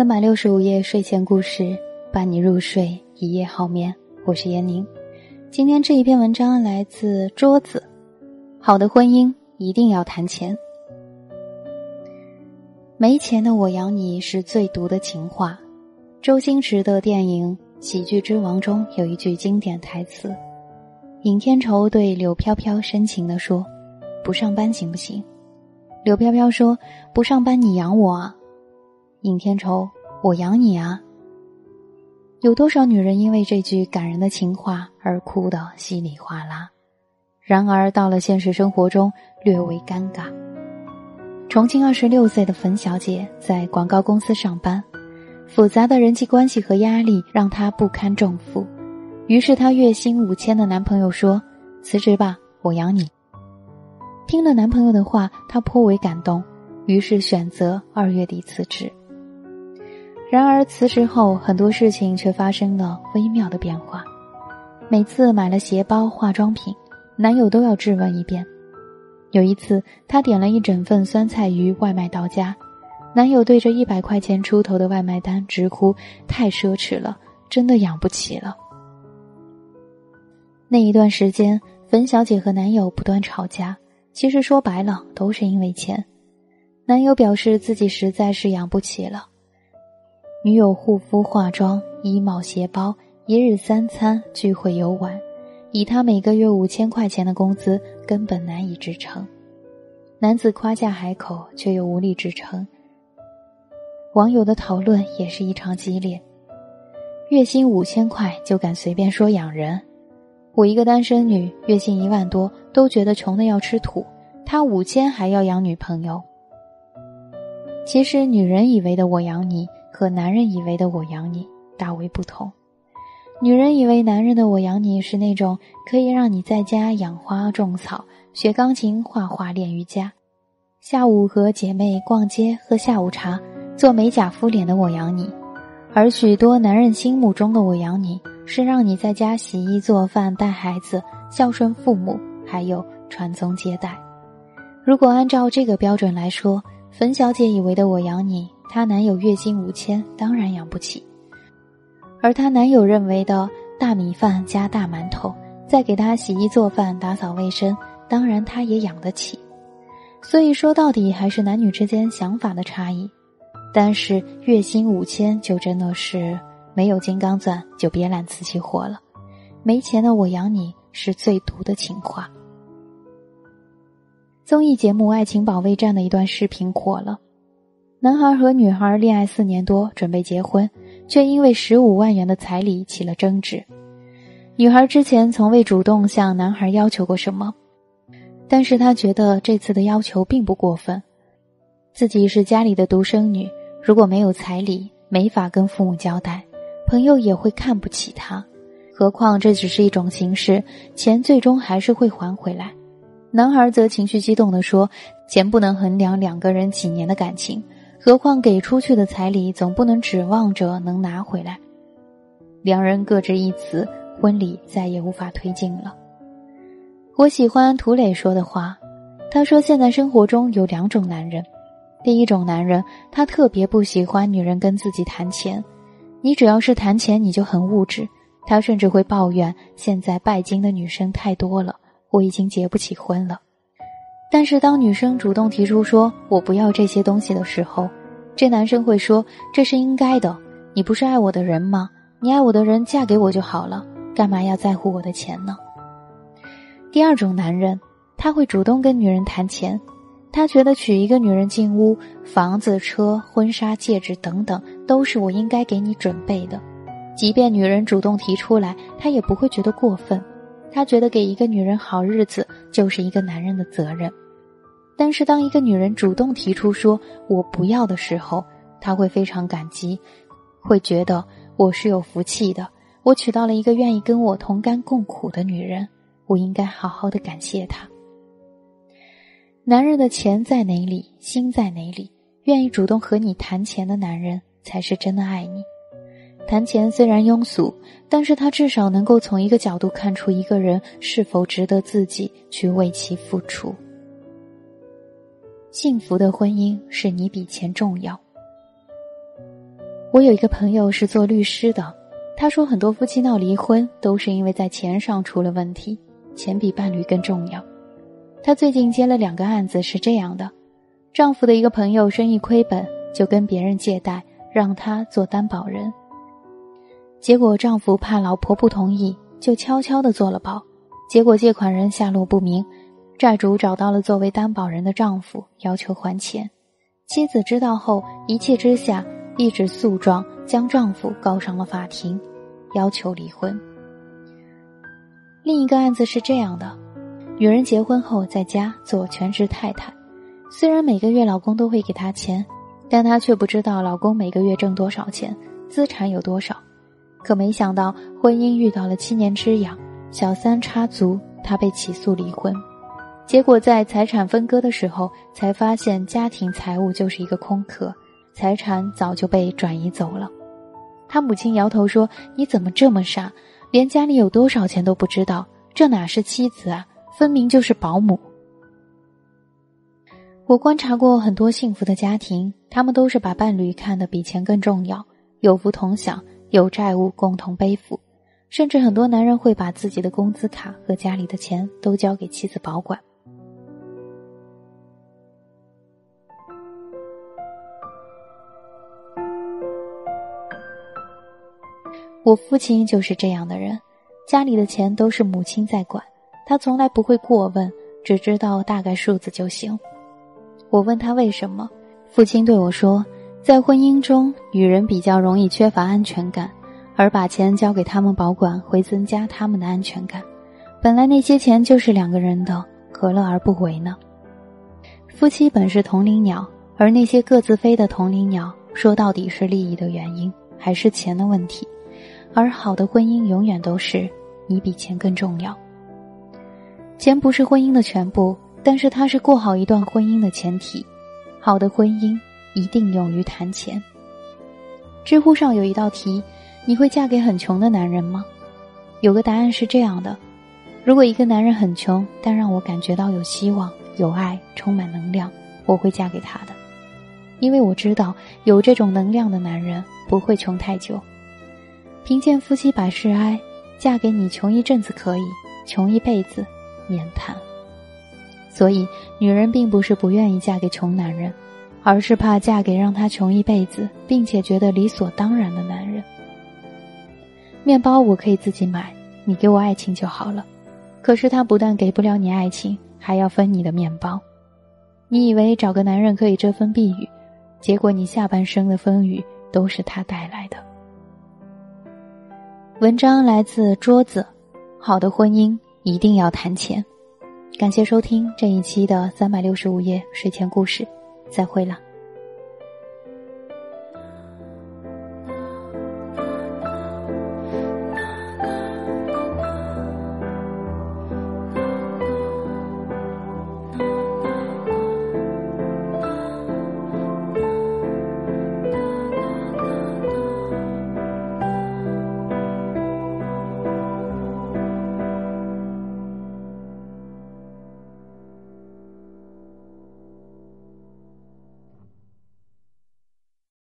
三百六十五夜睡前故事，伴你入睡，一夜好眠。我是闫宁。今天这一篇文章来自桌子。好的婚姻一定要谈钱。没钱的我养你是最毒的情话。周星驰的电影《喜剧之王》中有一句经典台词：尹天仇对柳飘飘深情地说：“不上班行不行？”柳飘飘说：“不上班你养我啊。”尹天仇，我养你啊！有多少女人因为这句感人的情话而哭得稀里哗啦？然而到了现实生活中，略微尴尬。重庆二十六岁的冯小姐在广告公司上班，复杂的人际关系和压力让她不堪重负。于是她月薪五千的男朋友说：“辞职吧，我养你。”听了男朋友的话，她颇为感动，于是选择二月底辞职。然而辞职后，很多事情却发生了微妙的变化。每次买了鞋包、化妆品，男友都要质问一遍。有一次，她点了一整份酸菜鱼外卖到家，男友对着一百块钱出头的外卖单直呼太奢侈了，真的养不起了。那一段时间，冯小姐和男友不断吵架，其实说白了都是因为钱。男友表示自己实在是养不起了。女友护肤、化妆、衣帽、鞋包，一日三餐、聚会、游玩，以他每个月五千块钱的工资，根本难以支撑。男子夸下海口，却又无力支撑。网友的讨论也是异常激烈。月薪五千块就敢随便说养人？我一个单身女，月薪一万多都觉得穷的要吃土，他五千还要养女朋友？其实女人以为的我养你。和男人以为的“我养你”大为不同。女人以为男人的“我养你”是那种可以让你在家养花种草、学钢琴、画画、练瑜伽，下午和姐妹逛街喝下午茶、做美甲敷脸的“我养你”。而许多男人心目中的“我养你”是让你在家洗衣做饭、带孩子、孝顺父母，还有传宗接代。如果按照这个标准来说，粉小姐以为的“我养你”。她男友月薪五千，当然养不起；而她男友认为的大米饭加大馒头，再给她洗衣做饭、打扫卫生，当然她也养得起。所以说到底还是男女之间想法的差异。但是月薪五千就真的是没有金刚钻就别揽瓷器活了。没钱的我养你是最毒的情话。综艺节目《爱情保卫战》的一段视频火了。男孩和女孩恋爱四年多，准备结婚，却因为十五万元的彩礼起了争执。女孩之前从未主动向男孩要求过什么，但是她觉得这次的要求并不过分。自己是家里的独生女，如果没有彩礼，没法跟父母交代，朋友也会看不起她。何况这只是一种形式，钱最终还是会还回来。男孩则情绪激动地说：“钱不能衡量两个人几年的感情。”何况给出去的彩礼总不能指望着能拿回来，两人各执一词，婚礼再也无法推进了。我喜欢涂磊说的话，他说：“现在生活中有两种男人，第一种男人，他特别不喜欢女人跟自己谈钱，你只要是谈钱，你就很物质。他甚至会抱怨现在拜金的女生太多了，我已经结不起婚了。”但是当女生主动提出说“我不要这些东西”的时候，这男生会说：“这是应该的，你不是爱我的人吗？你爱我的人嫁给我就好了，干嘛要在乎我的钱呢？”第二种男人，他会主动跟女人谈钱，他觉得娶一个女人进屋，房子、车、婚纱、戒指等等都是我应该给你准备的，即便女人主动提出来，他也不会觉得过分。他觉得给一个女人好日子就是一个男人的责任，但是当一个女人主动提出说“我不要”的时候，他会非常感激，会觉得我是有福气的，我娶到了一个愿意跟我同甘共苦的女人，我应该好好的感谢她。男人的钱在哪里，心在哪里，愿意主动和你谈钱的男人才是真的爱你。谈钱虽然庸俗，但是他至少能够从一个角度看出一个人是否值得自己去为其付出。幸福的婚姻是你比钱重要。我有一个朋友是做律师的，他说很多夫妻闹离婚都是因为在钱上出了问题，钱比伴侣更重要。他最近接了两个案子，是这样的：丈夫的一个朋友生意亏本，就跟别人借贷，让他做担保人。结果丈夫怕老婆不同意，就悄悄的做了保。结果借款人下落不明，债主找到了作为担保人的丈夫，要求还钱。妻子知道后，一气之下一纸诉状将丈夫告上了法庭，要求离婚。另一个案子是这样的。女人结婚后在家做全职太太，虽然每个月老公都会给她钱，但她却不知道老公每个月挣多少钱，资产有多少。可没想到婚姻遇到了七年之痒，小三插足，她被起诉离婚。结果在财产分割的时候，才发现家庭财务就是一个空壳，财产早就被转移走了。他母亲摇头说：“你怎么这么傻，连家里有多少钱都不知道？这哪是妻子啊！”分明就是保姆。我观察过很多幸福的家庭，他们都是把伴侣看得比钱更重要，有福同享，有债务共同背负，甚至很多男人会把自己的工资卡和家里的钱都交给妻子保管。我父亲就是这样的人，家里的钱都是母亲在管。他从来不会过问，只知道大概数字就行。我问他为什么，父亲对我说：“在婚姻中，女人比较容易缺乏安全感，而把钱交给他们保管会增加他们的安全感。本来那些钱就是两个人的，何乐而不为呢？”夫妻本是同林鸟，而那些各自飞的同林鸟，说到底是利益的原因，还是钱的问题。而好的婚姻永远都是你比钱更重要。钱不是婚姻的全部，但是它是过好一段婚姻的前提。好的婚姻一定勇于谈钱。知乎上有一道题：你会嫁给很穷的男人吗？有个答案是这样的：如果一个男人很穷，但让我感觉到有希望、有爱、充满能量，我会嫁给他的。因为我知道有这种能量的男人不会穷太久。贫贱夫妻百事哀，嫁给你穷一阵子可以，穷一辈子。免谈。所以，女人并不是不愿意嫁给穷男人，而是怕嫁给让她穷一辈子，并且觉得理所当然的男人。面包我可以自己买，你给我爱情就好了。可是他不但给不了你爱情，还要分你的面包。你以为找个男人可以遮风避雨，结果你下半生的风雨都是他带来的。文章来自桌子，好的婚姻。一定要谈钱。感谢收听这一期的三百六十五页睡前故事，再会了。